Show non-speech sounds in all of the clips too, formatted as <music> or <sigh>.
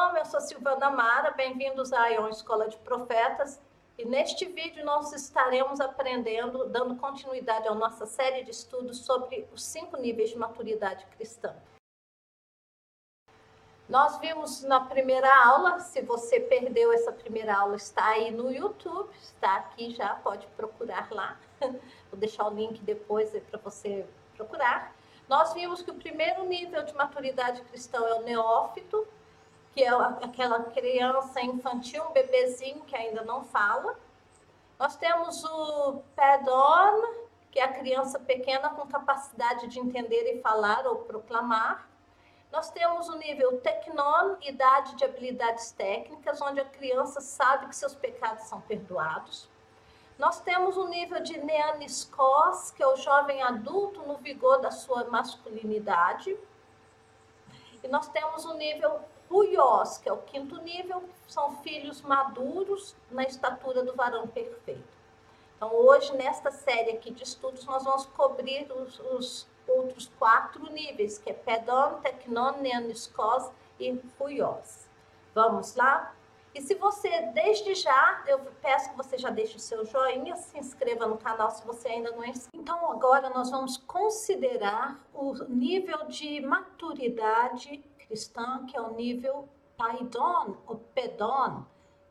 Shalom, eu sou Silvana Mara, bem-vindos à Ion Escola de Profetas. E neste vídeo nós estaremos aprendendo, dando continuidade à nossa série de estudos sobre os cinco níveis de maturidade cristã. Nós vimos na primeira aula, se você perdeu essa primeira aula, está aí no YouTube, está aqui já, pode procurar lá. <laughs> Vou deixar o link depois para você procurar. Nós vimos que o primeiro nível de maturidade cristã é o neófito, que é aquela criança infantil, um bebezinho que ainda não fala. Nós temos o pedon, que é a criança pequena com capacidade de entender e falar ou proclamar. Nós temos o nível tecnon, idade de habilidades técnicas, onde a criança sabe que seus pecados são perdoados. Nós temos o nível de neaniskos, que é o jovem adulto no vigor da sua masculinidade. E nós temos o nível ruios, que é o quinto nível, são filhos maduros na estatura do varão perfeito. Então, hoje, nesta série aqui de estudos, nós vamos cobrir os, os outros quatro níveis, que é Pedon, Tecnon, Neaniskos e Ruios. Vamos lá? E se você, desde já, eu peço que você já deixe o seu joinha, se inscreva no canal se você ainda não é inscrito. Então, agora nós vamos considerar o nível de maturidade cristã, que é o nível paidon, ou pedon,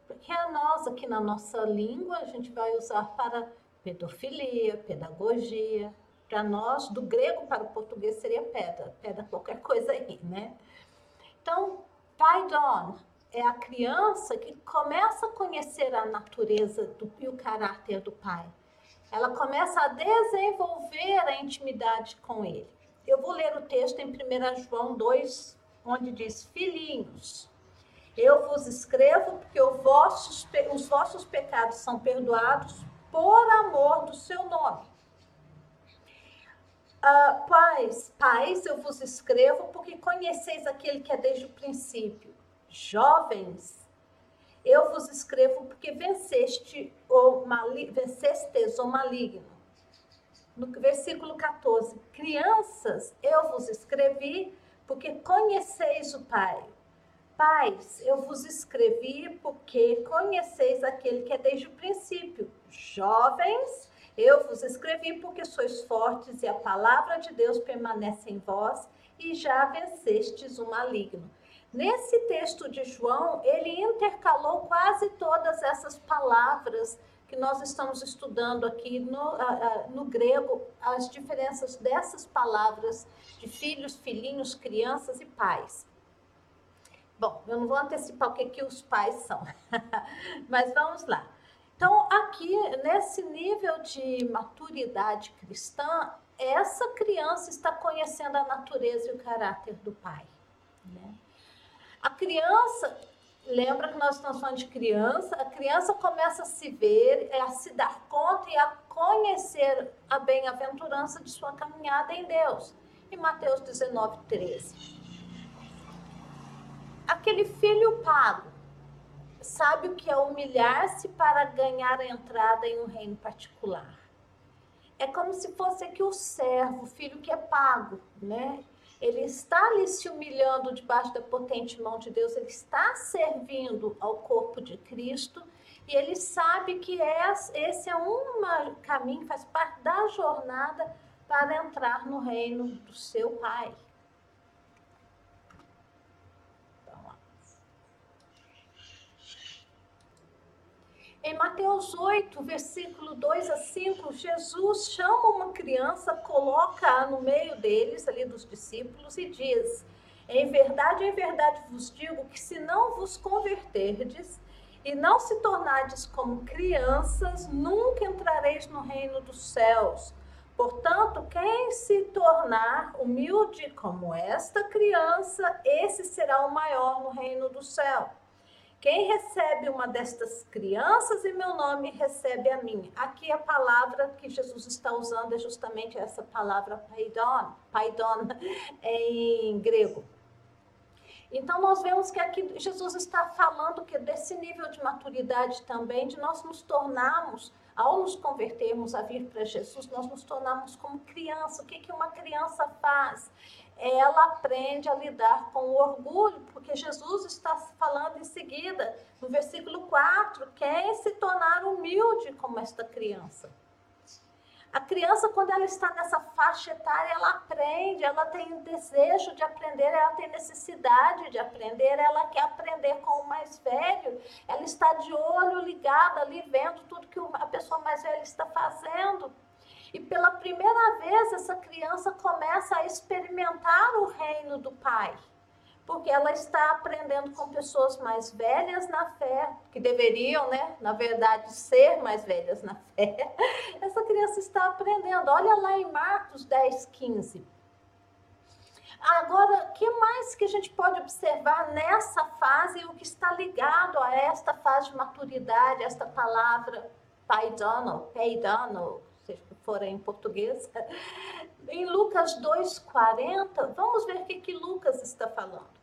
porque é nós aqui na nossa língua a gente vai usar para pedofilia, pedagogia. Para nós, do grego para o português seria pedra, pedra qualquer coisa aí, né? Então, paidon, é a criança que começa a conhecer a natureza do, e o caráter do pai. Ela começa a desenvolver a intimidade com ele. Eu vou ler o texto em 1 João 2, onde diz: Filhinhos, eu vos escrevo porque vossos, os vossos pecados são perdoados por amor do seu nome. Uh, pais, pais, eu vos escrevo porque conheceis aquele que é desde o princípio. Jovens, eu vos escrevo porque venceste o mali, vencestes o maligno. No versículo 14, crianças, eu vos escrevi porque conheceis o Pai. Pais, eu vos escrevi porque conheceis aquele que é desde o princípio. Jovens, eu vos escrevi porque sois fortes e a palavra de Deus permanece em vós e já vencestes o maligno. Nesse texto de João, ele intercalou quase todas essas palavras que nós estamos estudando aqui no, no grego, as diferenças dessas palavras de filhos, filhinhos, crianças e pais. Bom, eu não vou antecipar o que, que os pais são, <laughs> mas vamos lá. Então, aqui, nesse nível de maturidade cristã, essa criança está conhecendo a natureza e o caráter do pai. Né? A criança, lembra que nós estamos falando de criança, a criança começa a se ver, a se dar conta e a conhecer a bem-aventurança de sua caminhada em Deus. Em Mateus 19, 13. Aquele filho pago sabe o que é humilhar-se para ganhar a entrada em um reino particular. É como se fosse aqui o servo, o filho que é pago, né? Ele está ali se humilhando debaixo da potente mão de Deus, ele está servindo ao corpo de Cristo e ele sabe que esse é um caminho, faz parte da jornada para entrar no reino do seu Pai. Em Mateus 8, versículo 2 a 5, Jesus chama uma criança, coloca-a no meio deles, ali dos discípulos, e diz: Em verdade, em verdade vos digo que se não vos converterdes e não se tornardes como crianças, nunca entrareis no reino dos céus. Portanto, quem se tornar humilde como esta criança, esse será o maior no reino do céu. Quem recebe uma destas crianças em meu nome, recebe a mim. Aqui a palavra que Jesus está usando é justamente essa palavra paidon, paidon <laughs> em grego. Então, nós vemos que aqui Jesus está falando que desse nível de maturidade também, de nós nos tornarmos, ao nos convertermos a vir para Jesus, nós nos tornarmos como criança. O que, que uma criança faz? Ela aprende a lidar com o orgulho, porque Jesus está falando em seguida, no versículo 4, quer se tornar humilde como esta criança. A criança, quando ela está nessa faixa etária, ela aprende, ela tem desejo de aprender, ela tem necessidade de aprender, ela quer aprender com o mais velho, ela está de olho ligado ali, vendo tudo que a pessoa mais velha está fazendo. E pela primeira vez, essa criança começa a experimentar o reino do Pai porque ela está aprendendo com pessoas mais velhas na fé, que deveriam, né, na verdade, ser mais velhas na fé. <laughs> Essa criança está aprendendo. Olha lá em Marcos 10, 15. Agora, o que mais que a gente pode observar nessa fase, o que está ligado a esta fase de maturidade, esta palavra paidano, paidano, em português, <laughs> em Lucas 2,40, vamos ver o que, que Lucas está falando.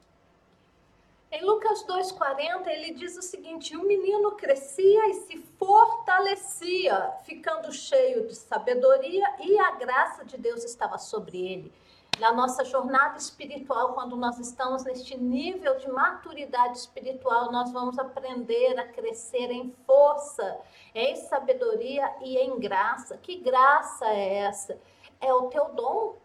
Em Lucas 2,40, ele diz o seguinte: o menino crescia e se fortalecia, ficando cheio de sabedoria, e a graça de Deus estava sobre ele. Na nossa jornada espiritual, quando nós estamos neste nível de maturidade espiritual, nós vamos aprender a crescer em força, em sabedoria e em graça. Que graça é essa? É o teu dom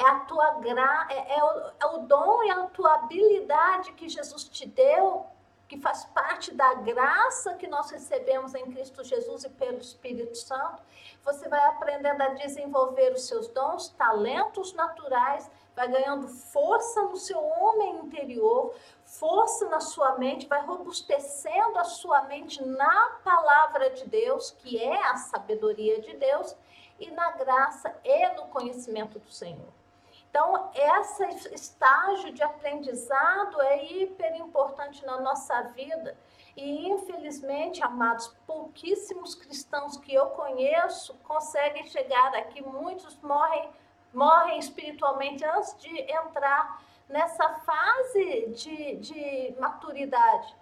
é a tua gra... É, é, o, é o dom e a tua habilidade que Jesus te deu, que faz parte da graça que nós recebemos em Cristo Jesus e pelo Espírito Santo. Você vai aprendendo a desenvolver os seus dons, talentos naturais, vai ganhando força no seu homem interior, força na sua mente, vai robustecendo a sua mente na palavra de Deus, que é a sabedoria de Deus, e na graça e no conhecimento do Senhor. Então, esse estágio de aprendizado é hiper importante na nossa vida. E, infelizmente, amados, pouquíssimos cristãos que eu conheço conseguem chegar aqui. Muitos morrem, morrem espiritualmente antes de entrar nessa fase de, de maturidade.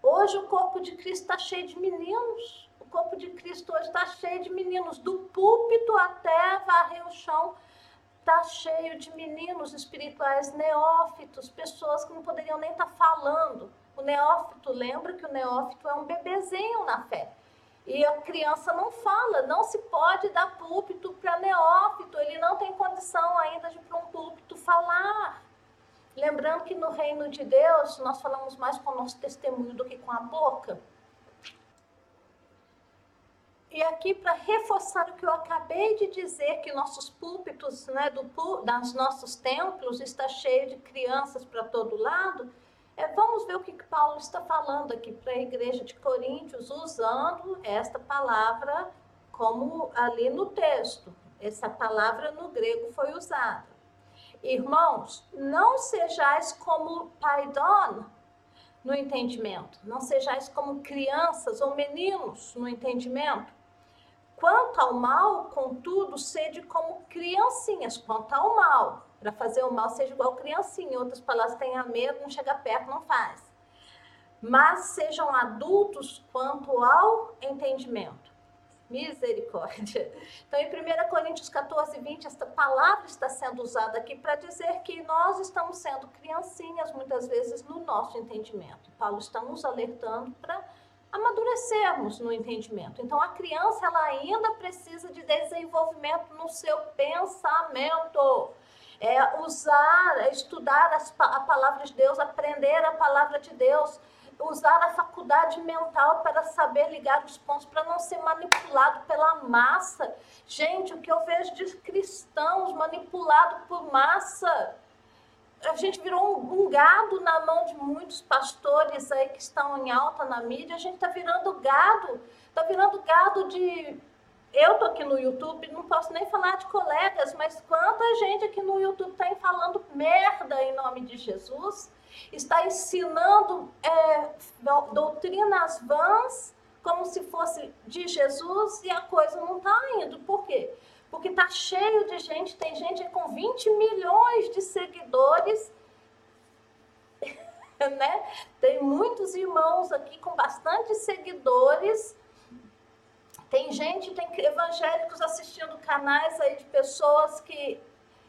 Hoje, o corpo de Cristo está cheio de meninos. O corpo de Cristo hoje está cheio de meninos, do púlpito até varrer o chão está cheio de meninos espirituais neófitos, pessoas que não poderiam nem estar tá falando. O neófito, lembra que o neófito é um bebezinho na fé. E a criança não fala, não se pode dar púlpito para neófito, ele não tem condição ainda de para um púlpito falar. Lembrando que no reino de Deus nós falamos mais com o nosso testemunho do que com a boca. E aqui, para reforçar o que eu acabei de dizer, que nossos púlpitos, né, do, das nossos templos, está cheio de crianças para todo lado, é, vamos ver o que, Paulo está falando aqui para a igreja de Coríntios, usando esta palavra como ali no texto. Essa palavra no grego foi usada. Irmãos, não sejais como paidon no entendimento, não sejais como crianças ou meninos no entendimento, Quanto ao mal, contudo, sede como criancinhas. Quanto ao mal, para fazer o mal, seja igual criancinha. Em outras palavras, tenha medo, não chega perto, não faz. Mas sejam adultos quanto ao entendimento. Misericórdia. Então, em 1 Coríntios 14, 20, esta palavra está sendo usada aqui para dizer que nós estamos sendo criancinhas, muitas vezes, no nosso entendimento. Paulo está nos alertando para amadurecermos no entendimento. Então, a criança ela ainda precisa de desenvolvimento no seu pensamento. É usar, é estudar as, a palavra de Deus, aprender a palavra de Deus, usar a faculdade mental para saber ligar os pontos, para não ser manipulado pela massa. Gente, o que eu vejo de cristãos manipulados por massa, a gente virou um, um, gado na mão de muitos pastores aí que estão em alta na mídia. A gente está virando gado, está virando gado de. Eu tô aqui no YouTube, não posso nem falar de colegas, mas quanta gente aqui no YouTube está falando merda em nome de Jesus, está ensinando é, doutrinas vãs como se fosse de Jesus e a coisa não está indo. Por quê? Porque está cheio de gente, tem gente com 20 milhões de seguidores <laughs> né? Tem muitos irmãos aqui com bastante seguidores. Tem gente, tem evangélicos assistindo canais aí de pessoas que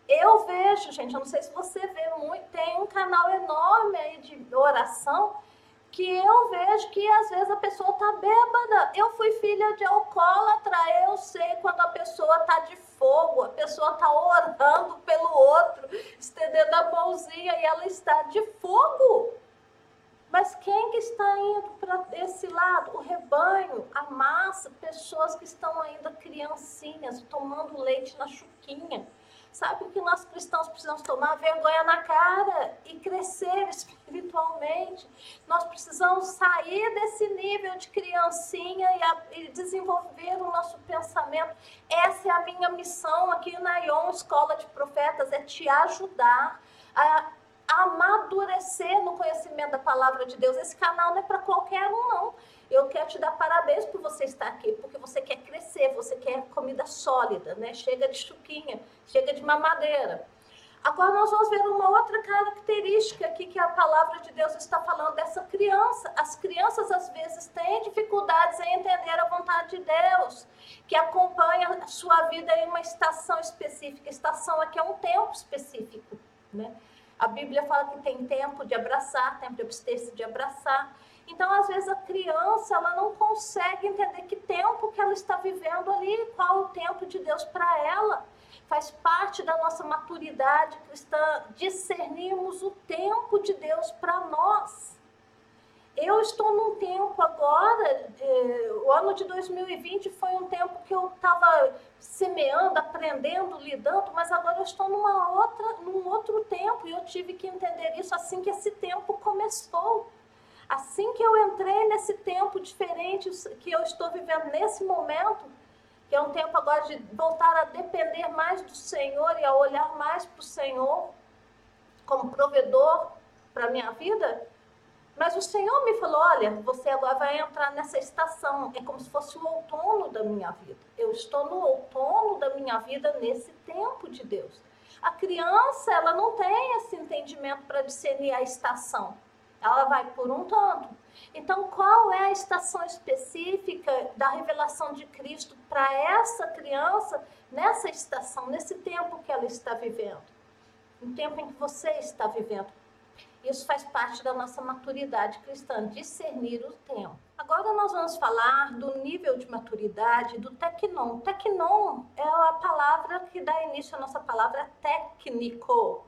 eu vejo, gente, eu não sei se você vê muito, tem um canal enorme aí de oração que eu vejo que às vezes a pessoa tá bêbada. Eu fui filha de alcoólatra, eu sei quando a pessoa tá de fogo, a pessoa tá orando pelo outro, estendendo a mãozinha e ela está de fogo. Mas quem que está indo para esse lado? O rebanho, a massa, pessoas que estão ainda criancinhas, tomando leite na chuquinha Sabe que nós cristãos precisamos tomar vergonha na cara e crescer espiritualmente. Nós precisamos sair desse nível de criancinha e, a, e desenvolver o nosso pensamento. Essa é a minha missão aqui na Ion Escola de Profetas, é te ajudar a amadurecer no conhecimento da palavra de Deus. Esse canal não é para qualquer um, não. Eu quero te dar parabéns por você estar aqui, porque você quer crescer, você quer comida sólida, né? Chega de chuquinha, chega de mamadeira. Agora nós vamos ver uma outra característica aqui que a palavra de Deus está falando dessa criança. As crianças às vezes têm dificuldades em entender a vontade de Deus, que acompanha a sua vida em uma estação específica. Estação aqui é um tempo específico, né? A Bíblia fala que tem tempo de abraçar, tempo de abster-se de abraçar. Então, às vezes, a criança ela não consegue entender que tempo que ela está vivendo ali, qual o tempo de Deus para ela. Faz parte da nossa maturidade cristã discernirmos o tempo de Deus para nós. Eu estou num tempo agora, o ano de 2020 foi um tempo que eu estava semeando, aprendendo, lidando, mas agora eu estou numa outra, num outro tempo tive que entender isso assim que esse tempo começou. Assim que eu entrei nesse tempo diferente que eu estou vivendo nesse momento, que é um tempo agora de voltar a depender mais do Senhor e a olhar mais para o Senhor como provedor para a minha vida, mas o Senhor me falou: olha, você agora vai entrar nessa estação. É como se fosse o outono da minha vida. Eu estou no outono da minha vida nesse tempo de Deus. A criança, ela não tem esse entendimento para discernir a estação ela vai por um tanto. Então, qual é a estação específica da revelação de Cristo para essa criança nessa estação, nesse tempo que ela está vivendo? No tempo em que você está vivendo. Isso faz parte da nossa maturidade cristã, discernir o tempo. Agora nós vamos falar do nível de maturidade do tecnon. Tecnon é a palavra que dá início à nossa palavra técnico.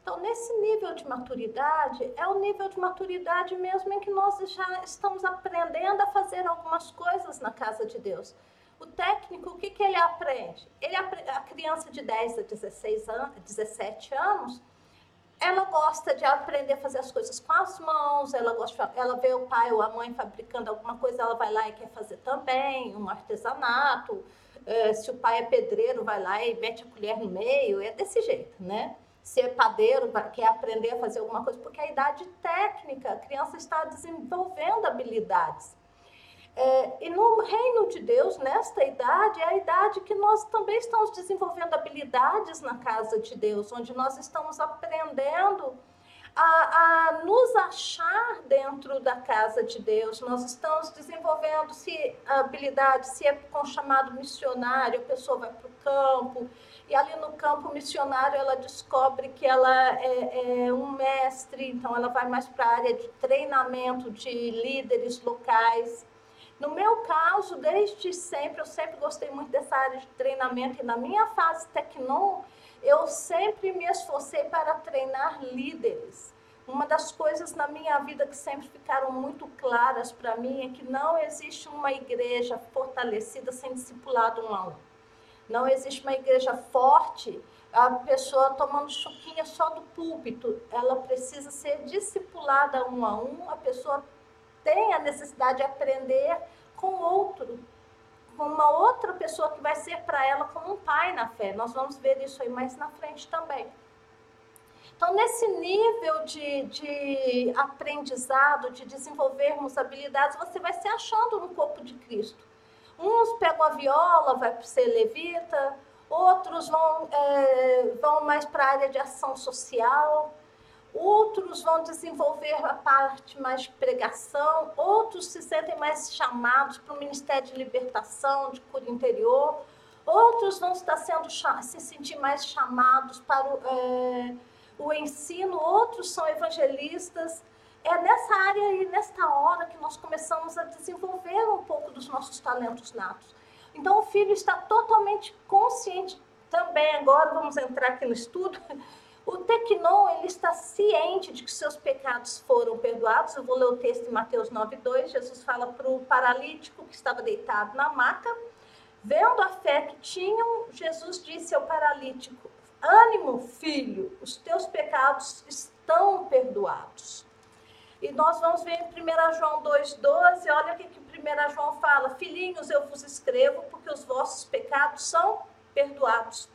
Então, nesse nível de maturidade, é o nível de maturidade mesmo em que nós já estamos aprendendo a fazer algumas coisas na casa de Deus. O técnico, o que, que ele aprende? Ele, a criança de 10 a 16 anos, 17 anos, ela gosta de aprender a fazer as coisas com as mãos, ela gosta, ela vê o pai ou a mãe fabricando alguma coisa, ela vai lá e quer fazer também, um artesanato. É, se o pai é pedreiro, vai lá e mete a colher no meio, é desse jeito, né? ser padeiro, quer aprender a fazer alguma coisa, porque a idade técnica, a criança está desenvolvendo habilidades. É, e no reino de Deus, nesta idade, é a idade que nós também estamos desenvolvendo habilidades na casa de Deus, onde nós estamos aprendendo a, a nos achar dentro da casa de Deus. Nós estamos desenvolvendo se habilidade, se é com chamado missionário, a pessoa vai para o campo, e ali no campo missionário ela descobre que ela é, é um mestre, então ela vai mais para a área de treinamento de líderes locais. No meu caso, desde sempre, eu sempre gostei muito dessa área de treinamento e na minha fase Tecnon, eu sempre me esforcei para treinar líderes. Uma das coisas na minha vida que sempre ficaram muito claras para mim é que não existe uma igreja fortalecida sem discipulado um a um. Não existe uma igreja forte, a pessoa tomando chuquinha só do púlpito. Ela precisa ser discipulada um a um, a pessoa tem a necessidade de aprender com outro, com uma outra pessoa que vai ser para ela como um pai na fé. Nós vamos ver isso aí mais na frente também. Então, nesse nível de, de aprendizado, de desenvolvermos habilidades, você vai se achando no corpo de Cristo. Uns pegam a viola, vai ser levita, outros vão, é, vão mais para a área de ação social, outros vão desenvolver a parte mais de pregação, outros se sentem mais chamados para o ministério de libertação, de cura interior, outros vão estar sendo se sentir mais chamados para o, é, o ensino, outros são evangelistas. É nessa área e nesta hora que nós começamos a desenvolver um pouco dos nossos talentos natos. Então o filho está totalmente consciente também agora vamos entrar aqui no estudo o tecnon, ele está ciente de que seus pecados foram perdoados. Eu vou ler o texto em Mateus 9,2. Jesus fala para o paralítico que estava deitado na maca. Vendo a fé que tinham, Jesus disse ao paralítico: Ânimo, filho, os teus pecados estão perdoados. E nós vamos ver em 1 João 2,12, olha o que, que 1 João fala: Filhinhos, eu vos escrevo porque os vossos pecados são perdoados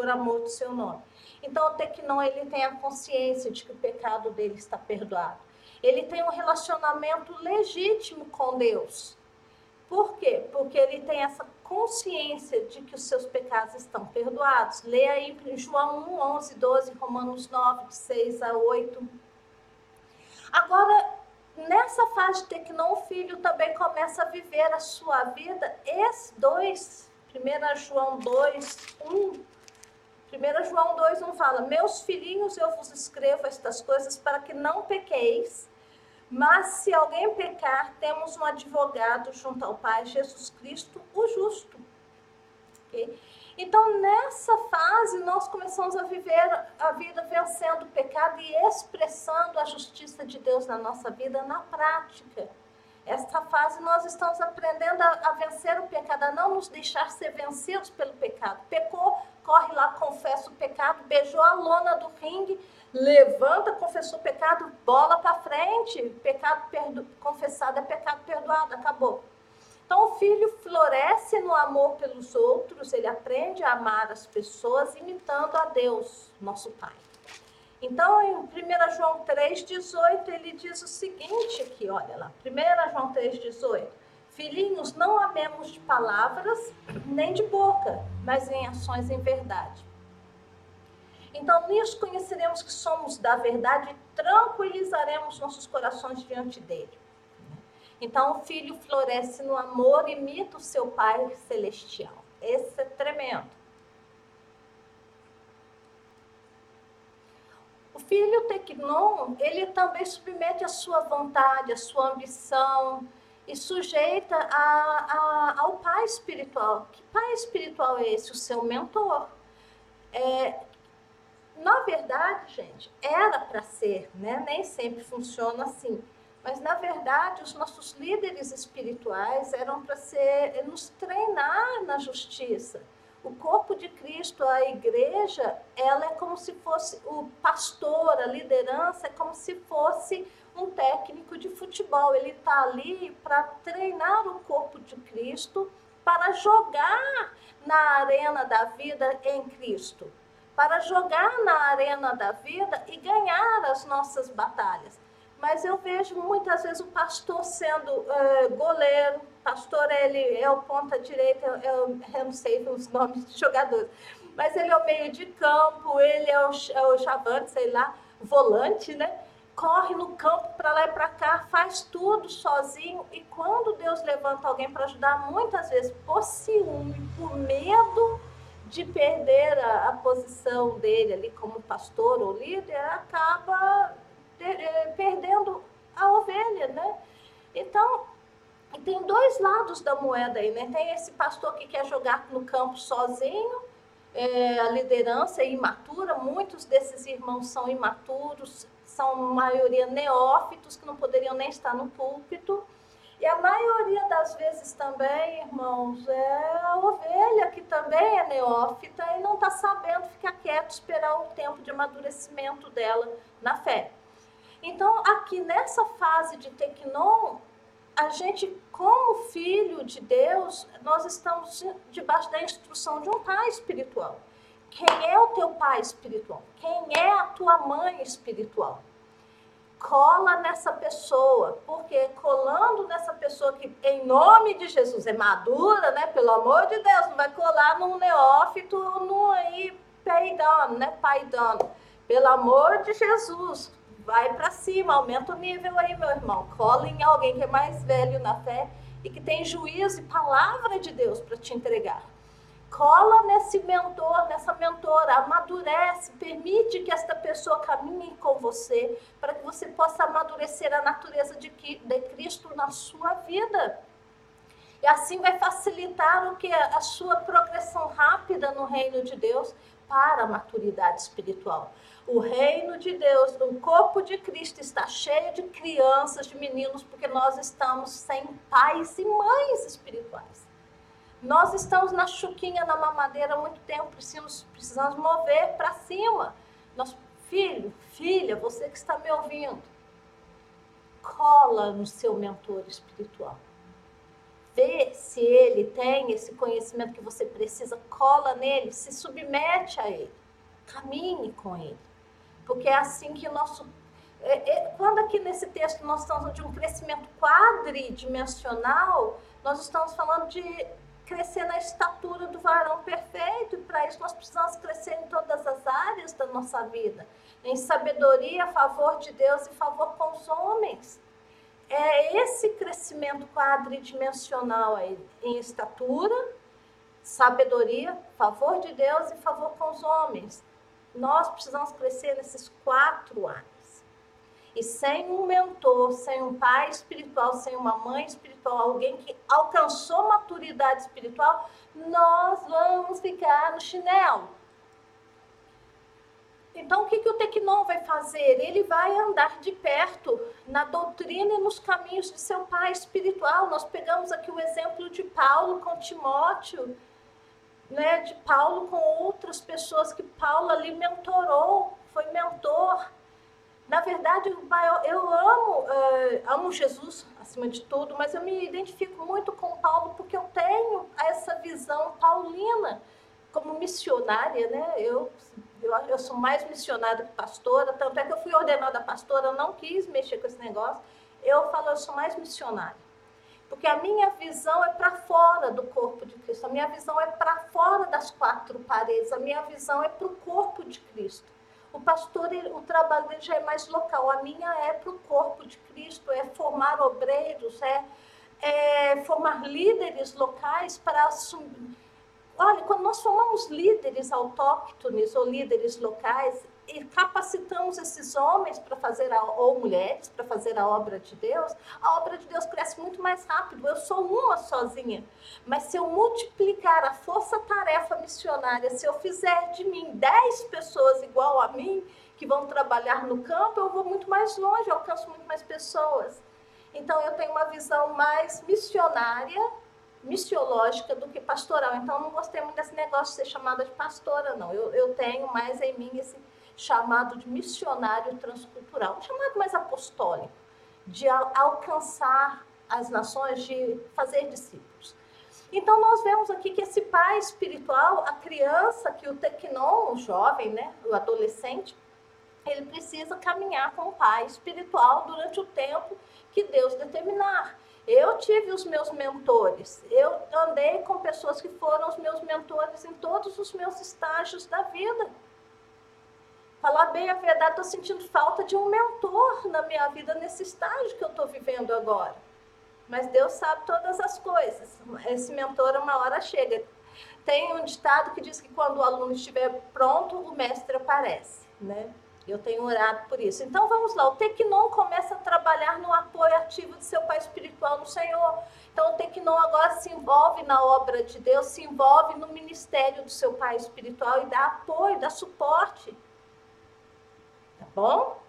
por amor do seu nome. Então, o Tecnon, ele tem a consciência de que o pecado dele está perdoado. Ele tem um relacionamento legítimo com Deus. Por quê? Porque ele tem essa consciência de que os seus pecados estão perdoados. Leia aí em João 1, 11, 12, Romanos 9, de 6 a 8. Agora, nessa fase de Tecnon, o filho também começa a viver a sua vida. Esses dois, 1 João 2, 1 1 João 2,1 fala: Meus filhinhos, eu vos escrevo estas coisas para que não pequeis. Mas se alguém pecar, temos um advogado junto ao Pai, Jesus Cristo, o justo. Okay? Então, nessa fase, nós começamos a viver a vida vencendo o pecado e expressando a justiça de Deus na nossa vida na prática. Esta fase nós estamos aprendendo a, a, vencer o pecado, a não nos deixar ser vencidos pelo pecado. Pecou, corre lá, confessa o pecado, beijou a lona do ringue, levanta, confessou o pecado, bola para frente. Pecado perdo, confessado é pecado perdoado, acabou. Então o filho floresce no amor pelos outros, ele aprende a amar as pessoas imitando a Deus, nosso Pai. Então, em 1 João 3,18, ele diz o seguinte aqui, olha lá. 1 João 3,18. Filhinhos, não amemos de palavras nem de boca, mas em ações em verdade. Então, nisso conheceremos que somos da verdade e tranquilizaremos nossos corações diante dele. Então, o filho floresce no amor, imita o seu pai celestial. Esse é tremendo. filho tecnon, ele também submete a sua vontade, a sua ambição e sujeita a, a, ao pai espiritual. Que pai espiritual é esse? O seu mentor. É, na verdade, gente, era para ser, né? Nem sempre funciona assim. Mas na verdade, os nossos líderes espirituais eram para ser nos treinar na justiça o corpo de Cristo, a igreja, ela é como se fosse o pastor, a liderança é como se fosse um técnico de futebol. Ele está ali para treinar o corpo de Cristo, para jogar na arena da vida em Cristo, para jogar na arena da vida e ganhar as nossas batalhas. Mas eu vejo muitas vezes o pastor sendo uh, goleiro, pastor ele é o ponta direita, eu, eu não sei os nomes de jogadores, mas ele é o meio de campo, ele é o, é o chavante, sei lá, volante, né? Corre no campo para lá e para cá, faz tudo sozinho. E quando Deus levanta alguém para ajudar, muitas vezes por ciúme, por medo de perder a, a posição dele ali como pastor ou líder, acaba eh, perdendo a ovelha, né? Então, tem dois lados da moeda aí, né? Tem esse pastor que quer jogar no campo sozinho, é, a liderança é imatura, muitos desses irmãos são imaturos, são maioria neófitos que não poderiam nem estar no púlpito. E a maioria das vezes também, irmãos, é a ovelha que também é neófita e não está sabendo ficar quieto, esperar o tempo de amadurecimento dela na fé. Então, aqui nessa fase de Tecnon, a gente, como filho de Deus, nós estamos debaixo da instrução de um pai espiritual. Quem é o teu pai espiritual? Quem é a tua mãe espiritual? Cola nessa pessoa, porque colando nessa pessoa que, em nome de Jesus, é madura, né? Pelo amor de Deus, não vai colar num neófito, num aí peidando, né? Paidando. Pelo amor de Jesus, vai para cima, aumenta o nível aí, meu irmão. Cola em alguém que é mais velho na fé e que tem juízo e palavra de Deus para te entregar. Cola nesse mentor, nessa mentora, amadurece, permite que esta pessoa caminhe com você, para que você possa amadurecer a natureza de, de Cristo na sua vida. E assim vai facilitar o que a sua progressão rápida no reino de Deus para a maturidade espiritual. O reino de Deus, o corpo de Cristo está cheio de crianças, de meninos, porque nós estamos sem pais e mães espirituais. Nós estamos na chuquinha, na mamadeira há muito tempo, precisamos, precisamos mover para cima. Nosso filho, filha, você que está me ouvindo, cola no seu mentor espiritual. Vê se ele tem esse conhecimento que você precisa, cola nele, se submete a ele, caminhe com ele. Porque é assim que o nosso. É, é, quando aqui nesse texto nós estamos de um crescimento quadridimensional, nós estamos falando de crescer na estatura do varão perfeito, e para isso nós precisamos crescer em todas as áreas da nossa vida, em sabedoria a favor de Deus e favor com os homens. É esse crescimento quadridimensional aí, em estatura, sabedoria, favor de Deus e favor com os homens. Nós precisamos crescer nesses quatro áreas. E sem um mentor, sem um pai espiritual, sem uma mãe espiritual, alguém que alcançou maturidade espiritual, nós vamos ficar no chinelo. Então, o que, que o Tecnon vai fazer? Ele vai andar de perto na doutrina e nos caminhos de seu pai espiritual. Nós pegamos aqui o exemplo de Paulo com Timóteo né, de Paulo com outras pessoas que Paulo ali mentorou, foi mentor. Na verdade, eu amo, uh, amo Jesus acima de tudo, mas eu me identifico muito com Paulo porque eu tenho essa visão paulina como missionária, né? Eu, eu, eu sou mais missionária que pastora, tanto é que eu fui ordenada pastora, não quis mexer com esse negócio. Eu falo, eu sou mais missionária. Porque a minha visão é para fora do corpo de Cristo, a minha visão é para fora das quatro paredes, a minha visão é para o corpo de Cristo. O pastor, ele, o trabalho dele já é mais local, a minha é para o corpo de Cristo, é formar obreiros, é, é formar líderes locais para assumir. Olha, quando nós formamos líderes autóctones ou líderes locais, e capacitamos esses homens para fazer, a, ou mulheres, para fazer a obra de Deus, a obra de Deus cresce muito mais rápido. Eu sou uma sozinha. Mas se eu multiplicar a força-tarefa missionária, se eu fizer de mim dez pessoas igual a mim, que vão trabalhar no campo, eu vou muito mais longe, eu alcanço muito mais pessoas. Então, eu tenho uma visão mais missionária, missiológica do que pastoral. Então, eu não gostei muito desse negócio de ser chamada de pastora, não. Eu, eu tenho mais em mim esse chamado de missionário transcultural, chamado mais apostólico, de alcançar as nações, de fazer discípulos. Então, nós vemos aqui que esse pai espiritual, a criança, que o tecnon, o jovem, né, o adolescente, ele precisa caminhar com o pai espiritual durante o tempo que Deus determinar. Eu tive os meus mentores, eu andei com pessoas que foram os meus mentores em todos os meus estágios da vida. Falar bem a verdade, estou sentindo falta de um mentor na minha vida nesse estágio que eu estou vivendo agora. Mas Deus sabe todas as coisas. Esse mentor, uma hora chega. Tem um ditado que diz que quando o aluno estiver pronto, o mestre aparece, né? Eu tenho orado por isso. Então vamos lá, o Tecnon começa a trabalhar no apoio ativo de seu pai espiritual no Senhor. Então o Tecnon agora se envolve na obra de Deus, se envolve no ministério do seu pai espiritual e dá apoio, dá suporte bom?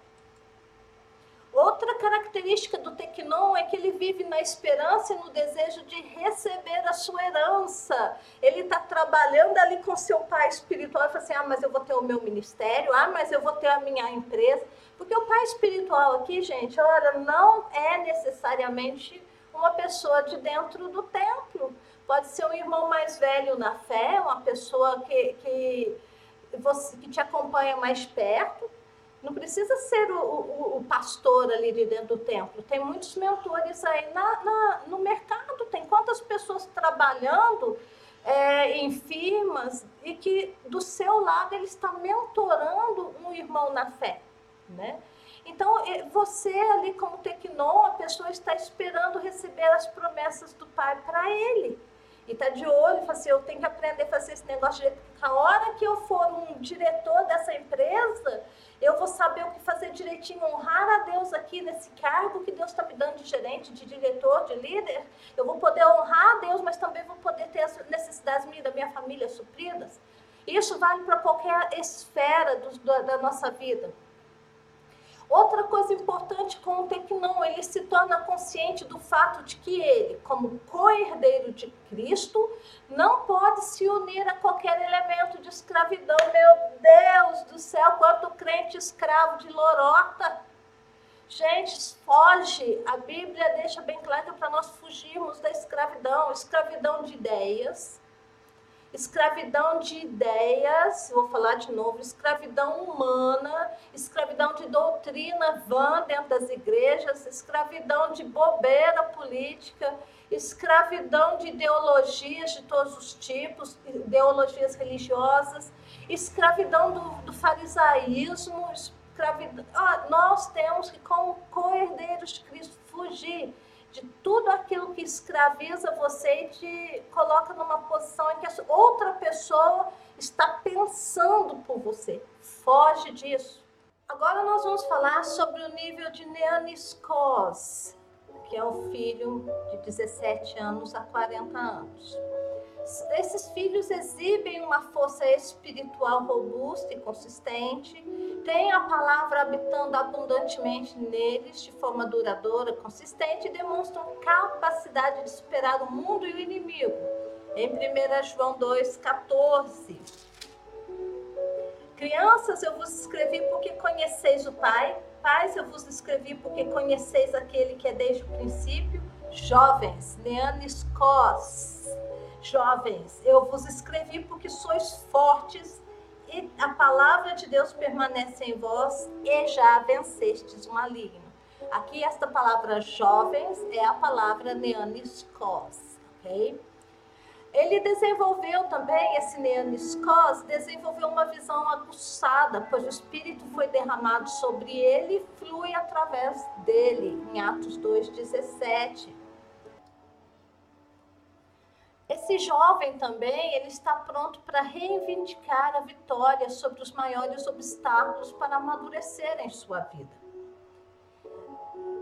Outra característica do Tecnon é que ele vive na esperança e no desejo de receber a sua herança. Ele está trabalhando ali com seu pai espiritual e fala assim: ah, mas eu vou ter o meu ministério, ah, mas eu vou ter a minha empresa. Porque o pai espiritual aqui, gente, olha, não é necessariamente uma pessoa de dentro do templo. Pode ser um irmão mais velho na fé, uma pessoa que, que, você, que te acompanha mais perto não precisa ser o, o, o, pastor ali de dentro do templo. Tem muitos mentores aí na, na no mercado. Tem quantas pessoas trabalhando é, em firmas e que do seu lado ele está mentorando um irmão na fé, né? Então, você ali como tecnon, a pessoa está esperando receber as promessas do Pai para ele. E está de olho, fala assim, eu tenho que aprender a fazer esse negócio de a hora que eu for um diretor dessa empresa, eu vou saber o que fazer direitinho, honrar a Deus aqui nesse cargo que Deus está me dando de gerente, de diretor, de líder. Eu vou poder honrar a Deus, mas também vou poder ter as necessidades minhas, da minha família supridas. Isso vale para qualquer esfera do, da nossa vida. Outra coisa importante com o Tecnão, ele se torna consciente do fato de que ele, como co-herdeiro de Cristo, não pode se unir a qualquer elemento de escravidão. Meu Deus do céu, quanto crente escravo de lorota. Gente, foge. A Bíblia deixa bem claro para nós fugirmos da escravidão, escravidão de ideias, escravidão de ideias, vou falar de novo, escravidão humana, escravidão de doutrina vã dentro das igrejas, escravidão de bobeira política, escravidão de ideologias de todos os tipos, ideologias religiosas, escravidão do, do farisaísmo, escravidão. Ah, nós temos que, como co-herdeiros de Cristo, fugir de tudo aquilo que escraviza você e te coloca numa posição em que outra pessoa está pensando por você. Foge disso. Agora nós vamos falar sobre o nível de Neaniskos, que é o filho de 17 anos a 40 anos. Esses filhos exibem uma força espiritual robusta e consistente, têm a palavra habitando abundantemente neles de forma duradoura, consistente e demonstram capacidade de superar o mundo e o inimigo. Em 1 João 2,14. Crianças, eu vos escrevi porque conheceis o Pai. Pais, eu vos escrevi porque conheceis aquele que é desde o princípio. Jovens, Leanis Cos Jovens, eu vos escrevi porque sois fortes e a palavra de Deus permanece em vós e já vencestes o maligno. Aqui esta palavra jovens é a palavra neaniskos, ok? Ele desenvolveu também, esse neaniskos, desenvolveu uma visão aguçada, pois o Espírito foi derramado sobre ele e flui através dele, em Atos 2,17. Esse jovem também, ele está pronto para reivindicar a vitória sobre os maiores obstáculos para amadurecer em sua vida.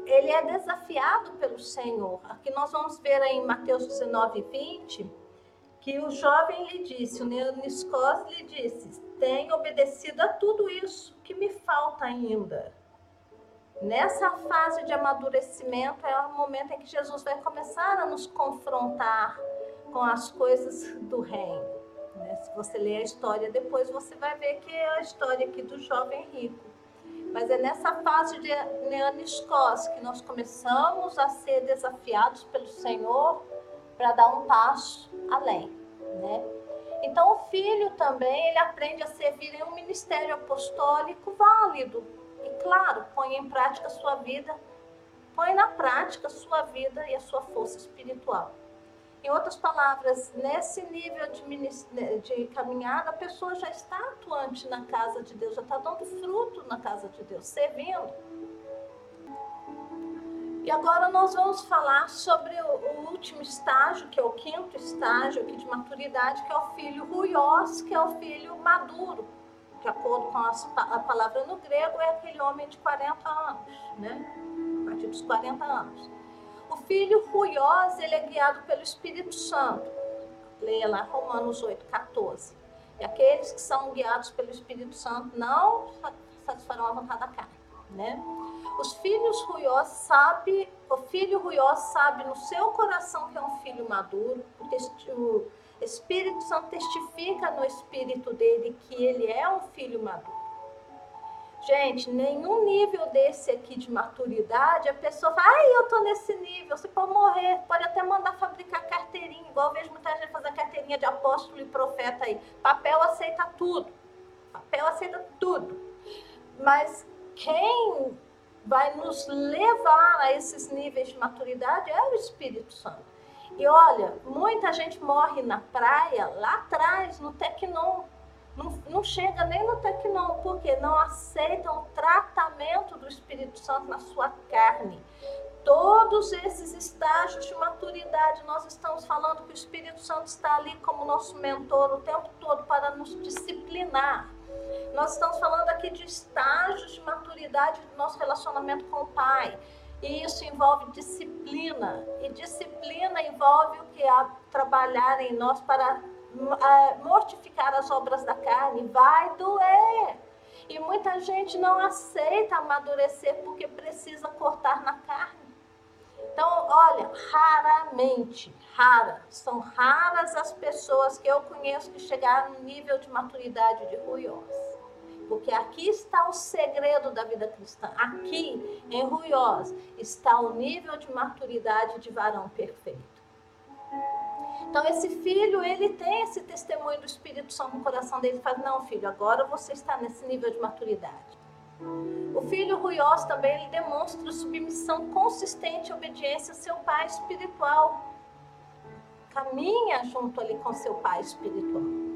Ele é desafiado pelo Senhor. Aqui nós vamos ver em Mateus 19, 20, que o jovem lhe disse, o Neoniscos lhe disse, tenho obedecido a tudo isso, que me falta ainda? Nessa fase de amadurecimento é o momento em que Jesus vai começar a nos confrontar com as coisas do reino. Né? Se você ler a história depois, você vai ver que é a história aqui do jovem rico. Mas é nessa fase de Neaniscos que nós começamos a ser desafiados pelo Senhor para dar um passo além, né? Então o filho também ele aprende a servir em um ministério apostólico válido e claro põe em prática a sua vida, põe na prática a sua vida e a sua força espiritual. Em outras palavras, nesse nível de, de caminhada, a pessoa já está atuante na casa de Deus, já está dando fruto na casa de Deus, servindo. E agora nós vamos falar sobre o, o, último estágio, que é o quinto estágio aqui de maturidade, que é o filho ruios, que é o filho maduro. De acordo com a, a palavra no grego, é aquele homem de 40 anos, né? A partir dos 40 anos. O filho ruiós, ele é guiado pelo Espírito Santo. Leia lá Romanos 8, 14. E aqueles que são guiados pelo Espírito Santo não satisfarão a vontade da carne, né? Os filhos ruiós sabe, o filho ruiós sabe no seu coração que é um filho maduro. O Espírito Santo testifica no espírito dele que ele é um filho maduro. Gente, nenhum nível desse aqui de maturidade, a pessoa fala, ai, eu tô nesse nível, você pode morrer, pode até mandar fabricar carteirinha, igual eu vejo muita gente fazer carteirinha de apóstolo e profeta aí. Papel aceita tudo. Papel aceita tudo. Mas quem vai nos levar a esses níveis de maturidade é o Espírito Santo. E olha, muita gente morre na praia, lá atrás, no Tecnon não, não chega nem no tecnol, porque não aceitam o tratamento do Espírito Santo na sua carne. Todos esses estágios de maturidade, nós estamos falando que o Espírito Santo está ali como nosso mentor o tempo todo para nos disciplinar. Nós estamos falando aqui de estágios de maturidade do nosso relacionamento com o Pai. E isso envolve disciplina. E disciplina envolve o que? A trabalhar em nós para mortificar as obras da carne. Vai doer. E muita gente não aceita amadurecer porque precisa cortar na carne. Então, olha, raramente, rara, são raras as pessoas que eu conheço que chegaram no nível de maturidade de Ruiós. Porque aqui está o segredo da vida cristã. Aqui, em Ruiós, está o nível de maturidade de varão perfeito. Então, esse filho, ele tem esse testemunho do Espírito Santo no coração dele. Ele fala: Não, filho, agora você está nesse nível de maturidade. O filho ruioso também ele demonstra submissão consistente e obediência ao seu pai espiritual. Caminha junto ali com seu pai espiritual.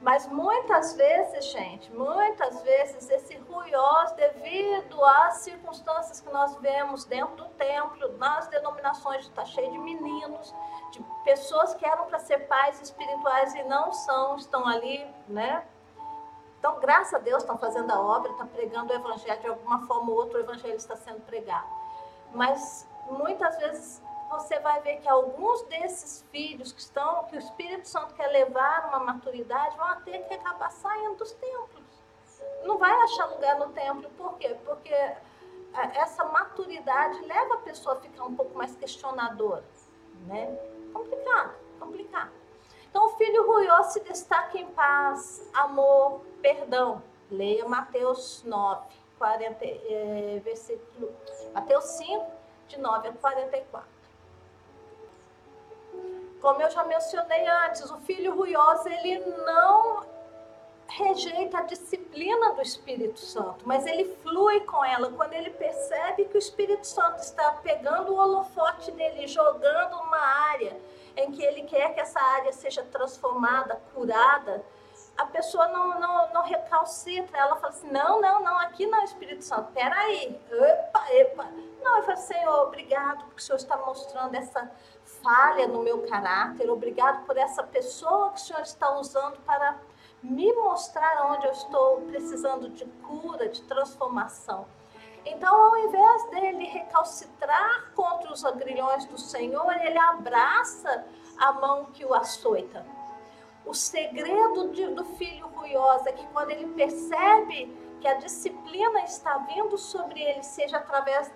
Mas muitas vezes, gente, muitas vezes esse ruiós, devido às circunstâncias que nós vemos dentro do templo, nas denominações, está cheio de meninos, de pessoas que eram para ser pais espirituais e não são, estão ali, né, então, graças a Deus, estão fazendo a obra, estão pregando o evangelho, de alguma forma ou outra o evangelho está sendo pregado. Mas muitas vezes você vai ver que alguns desses filhos que estão, que o Espírito Santo quer levar uma maturidade, vão ter que acabar saindo dos templos. Não vai achar lugar no templo, por quê? Porque é, essa maturidade leva a pessoa a ficar um pouco mais questionadora, né? Complicado, complicado. Então, o filho ruioso se destaca em paz, amor, perdão. Leia Mateus 9, 40, é, versículo, Mateus 5, de 9 a 44. Como eu já mencionei antes, o filho ruioso, ele não rejeita a disciplina do Espírito Santo, mas ele flui com ela quando ele percebe que o Espírito Santo está pegando o holofote dele, jogando uma área em que ele quer que essa área seja transformada, curada, a pessoa não, não, não recalcitra, ela fala assim, não, não, não, aqui não Espírito Santo, peraí, epa, epa. Não, eu falo, Senhor, obrigado porque o Senhor está mostrando essa falha no meu caráter, obrigado por essa pessoa que o Senhor está usando para me mostrar onde eu estou precisando de cura, de transformação. Então, ao invés dele recalcitrar contra os agrilhões do Senhor, ele abraça a mão que o açoita. O segredo de, do filho ruioso é que quando ele percebe que a disciplina está vindo sobre ele, seja através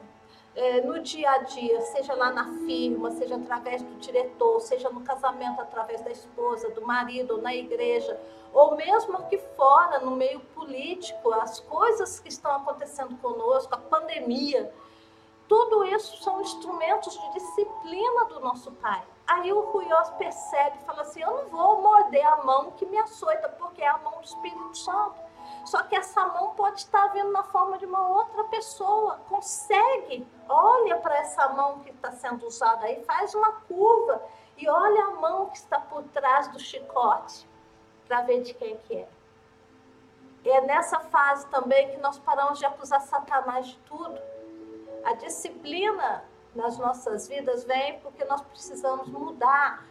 é, no dia a dia, seja lá na firma, seja através do diretor, seja no casamento através da esposa, do marido, ou na igreja, ou mesmo aqui fora, no meio político, as coisas que estão acontecendo conosco, a pandemia, tudo isso são instrumentos de disciplina do nosso Pai. Aí o Ruiós percebe e fala assim: Eu não vou morder a mão que me açoita, porque é a mão do Espírito Santo. Só que essa mão pode estar vindo na forma de uma outra pessoa. Consegue, olha para essa mão que está sendo usada aí, faz uma curva e olha a mão que está por trás do chicote para ver de quem que é. E é nessa fase também que nós paramos de acusar Satanás de tudo. A disciplina nas nossas vidas vem porque nós precisamos mudar.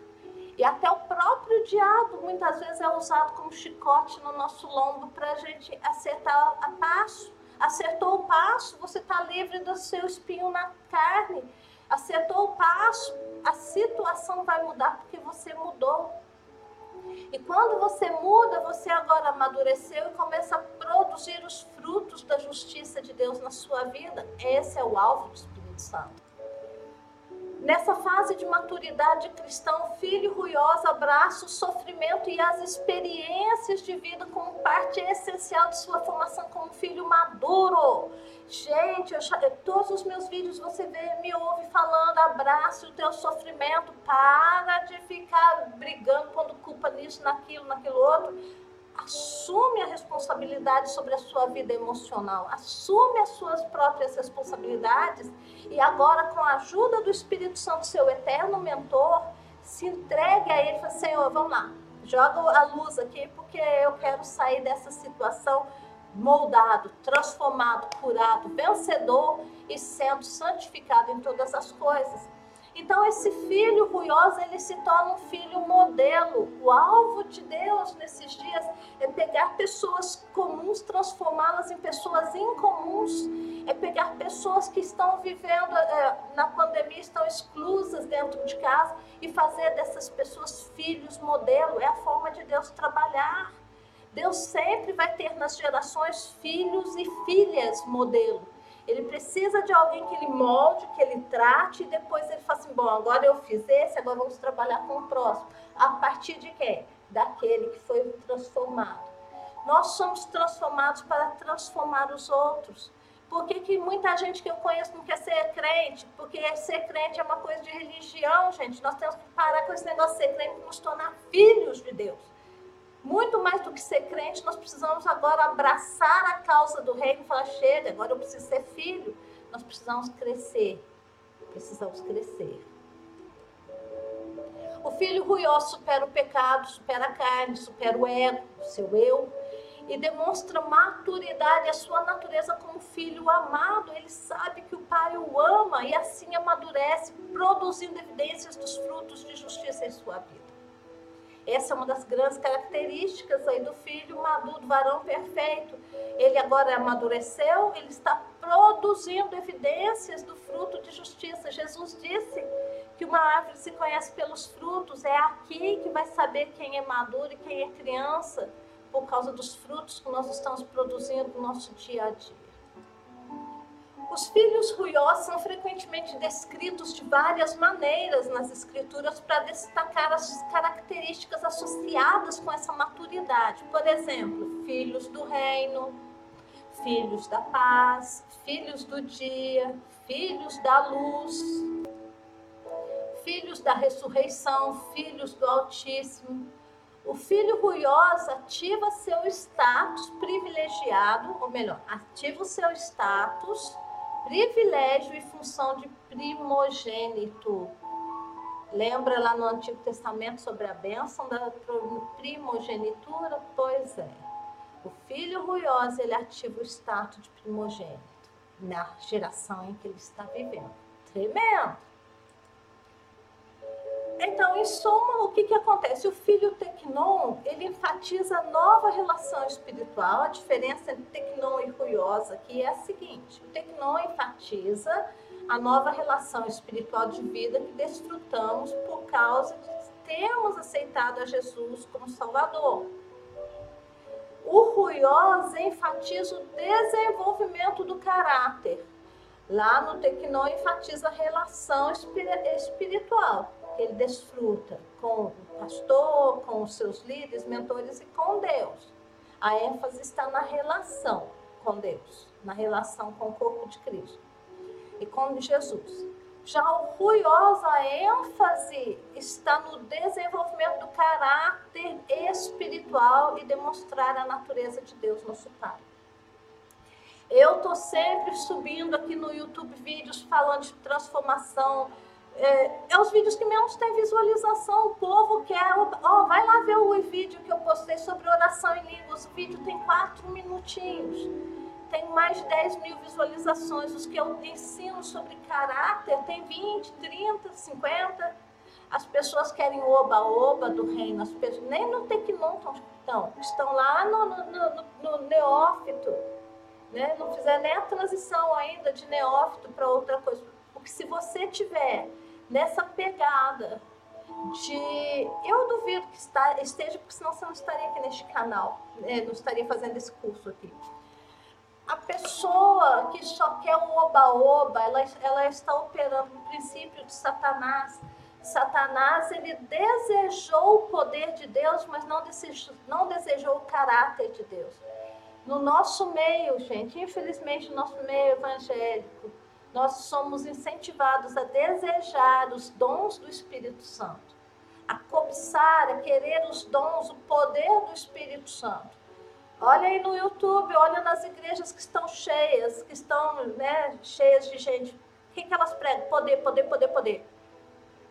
E até o próprio diabo muitas vezes é usado como chicote no nosso lombo para a gente acertar a passo. Acertou o passo, você está livre do seu espinho na carne. Acertou o passo, a situação vai mudar porque você mudou. E quando você muda, você agora amadureceu e começa a produzir os frutos da justiça de Deus na sua vida. Esse é o alvo do Espírito Santo. Nessa fase de maturidade cristã, o filho ruioso abraça o sofrimento e as experiências de vida como parte essencial de sua formação como filho maduro. Gente, eu, todos os meus vídeos você vê, me ouve falando, abraça o teu sofrimento, para de ficar brigando, pondo culpa nisso, naquilo, naquilo outro assume a responsabilidade sobre a sua vida emocional, assume as suas próprias responsabilidades e agora, com a ajuda do Espírito Santo, seu eterno mentor, se entregue a ele e fala: Senhor, vamos lá, joga a luz aqui porque eu quero sair dessa situação moldado, transformado, curado, vencedor e sendo santificado em todas as coisas. Então esse filho ruioso, ele se torna um filho modelo. O alvo de Deus nesses dias é pegar pessoas comuns, transformá-las em pessoas incomuns, é pegar pessoas que estão vivendo é, na pandemia, estão exclusas dentro de casa e fazer dessas pessoas filhos modelo. É a forma de Deus trabalhar. Deus sempre vai ter nas gerações filhos e filhas modelo. Ele precisa de alguém que ele molde, que ele trate, e depois ele fala assim: bom, agora eu fiz esse, agora vamos trabalhar com o próximo. A partir de quem? Daquele que foi transformado. Nós somos transformados para transformar os outros. Por que, que muita gente que eu conheço não quer ser crente? Porque ser crente é uma coisa de religião, gente. Nós temos que parar com esse negócio de ser crente e nos tornar filhos de Deus. Muito mais do que ser crente, nós precisamos agora abraçar a causa do reino e falar: chega, agora eu preciso ser filho. Nós precisamos crescer. Precisamos crescer. O filho ruiós supera o pecado, supera a carne, supera o ego, o seu eu, e demonstra maturidade, a sua natureza como filho amado. Ele sabe que o pai o ama e assim amadurece, produzindo evidências dos frutos de justiça em sua vida. Essa é uma das grandes características aí do filho maduro, do varão perfeito. Ele agora amadureceu, ele está produzindo evidências do fruto de justiça. Jesus disse que uma árvore se conhece pelos frutos, é aqui que vai saber quem é maduro e quem é criança, por causa dos frutos que nós estamos produzindo no nosso dia a dia. Os filhos ruiós são frequentemente descritos de várias maneiras nas escrituras para destacar as características associadas com essa maturidade. Por exemplo, filhos do reino, filhos da paz, filhos do dia, filhos da luz, filhos da ressurreição, filhos do Altíssimo. O filho ruiós ativa seu status privilegiado, ou melhor, ativa o seu status privilégio e função de primogênito. Lembra lá no Antigo Testamento sobre a bênção da primogenitura? Pois é. O filho ruioso, ele ativa o status de primogênito na geração em que ele está vivendo. Tremendo. Então, em suma, o que, que acontece? O filho Tecnon, ele enfatiza a nova relação espiritual. A diferença entre Tecnon e Ruiosa aqui é a seguinte. O Tecnon enfatiza a nova relação espiritual de vida que desfrutamos por causa de termos aceitado a Jesus como Salvador. O Ruiosa enfatiza o desenvolvimento do caráter. Lá no Tecnon enfatiza a relação espiritual que ele desfruta com o pastor, com os seus líderes, mentores e com Deus. A ênfase está na relação com Deus, na relação com o corpo de Cristo e com Jesus. Já o ruioso, a ênfase está no desenvolvimento do caráter espiritual e demonstrar a natureza de Deus, nosso Pai. Eu estou sempre subindo aqui no YouTube vídeos falando de transformação é, é, os vídeos que menos tem visualização. O povo quer. Ó, vai lá ver o vídeo que eu postei sobre oração em línguas. O vídeo tem quatro minutinhos. Tem mais de 10 mil visualizações. Os que eu ensino sobre caráter tem 20, 30, 50. As pessoas querem oba-oba do reino. As pessoas, nem no Tecnon estão. Estão lá no, no, no, no neófito. Né? Não fizeram nem a transição ainda de neófito para outra coisa. Porque se você tiver nessa pegada de. Eu duvido que está, esteja, porque senão você não estaria aqui neste canal, né? não estaria fazendo esse curso aqui. A pessoa que só quer o oba-oba, ela, ela está operando no princípio de Satanás. Satanás, ele desejou o poder de Deus, mas não desejou, não desejou o caráter de Deus. No nosso meio, gente, infelizmente, no nosso meio evangélico, nós somos incentivados a desejar os dons do Espírito Santo, a cobiçar, a querer os dons, o poder do Espírito Santo. Olha aí no YouTube, olha nas igrejas que estão cheias, que estão né, cheias de gente. O que, que elas pregam? Poder, poder, poder, poder.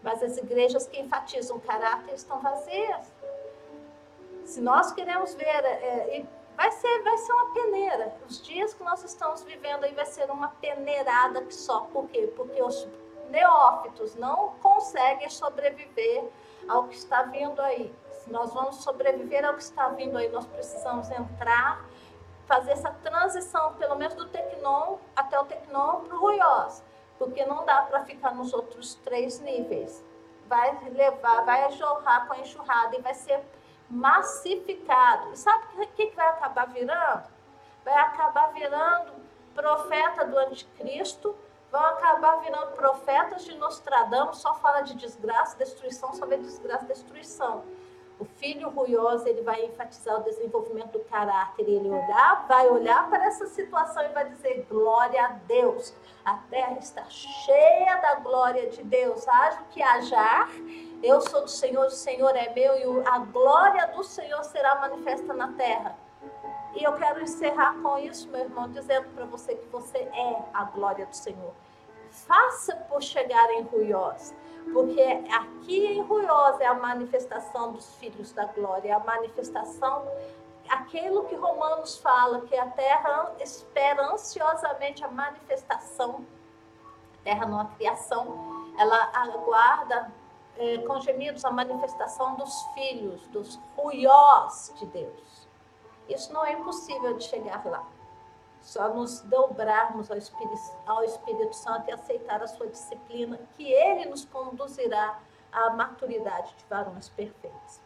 Mas as igrejas que enfatizam o caráter estão vazias. Se nós queremos ver, é, vai ser, vai ser uma peneira. Os dias que nós estamos vivendo aí vai ser uma peneirada que só. Por quê? Porque os neófitos não conseguem sobreviver ao que está vindo aí. Se nós vamos sobreviver ao que está vindo aí, nós precisamos entrar, fazer essa transição, pelo menos do Tecnon até o Tecnon para o Ruiós, porque não dá para ficar nos outros três níveis. Vai levar, vai jorrar com a enxurrada e vai ser massificado. E sabe o que, que vai acabar virando? Vai acabar virando profeta do anticristo, vão acabar virando profetas de Nostradamus, só fala de desgraça, destruição, só vê desgraça, destruição. O filho ruioso, ele vai enfatizar o desenvolvimento do caráter, ele olhar, vai olhar para essa situação e vai dizer glória a Deus. A terra está cheia da glória de Deus. Haja o que hajar, eu sou do Senhor, o Senhor é meu e a glória do Senhor será manifesta na terra. E eu quero encerrar com isso, meu irmão, dizendo para você que você é a glória do Senhor. Faça por chegar em Ruiós, porque aqui em Ruiós é a manifestação dos filhos da glória, é a manifestação, aquilo que Romanos fala, que a terra espera ansiosamente a manifestação, a terra não a criação, ela aguarda é, com gemidos a manifestação dos filhos, dos ruiós de Deus. Isso não é impossível de chegar lá. Só nos dobrarmos ao Espírito, ao Espírito Santo e aceitar a sua disciplina, que ele nos conduzirá à maturidade de varões perfeitos.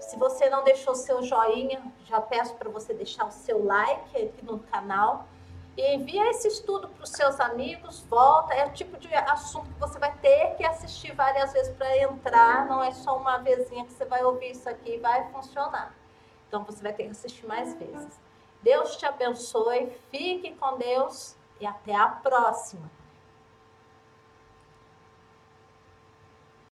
Se você não deixou seu joinha, já peço para você deixar o seu like aqui no canal e envia esse estudo para os seus amigos, volta, é o tipo de assunto que você vai ter que assistir várias vezes para entrar, não é só uma vezinha que você vai ouvir isso aqui e vai funcionar. Então você vai ter que assistir mais vezes. Deus te abençoe, fique com Deus e até a próxima.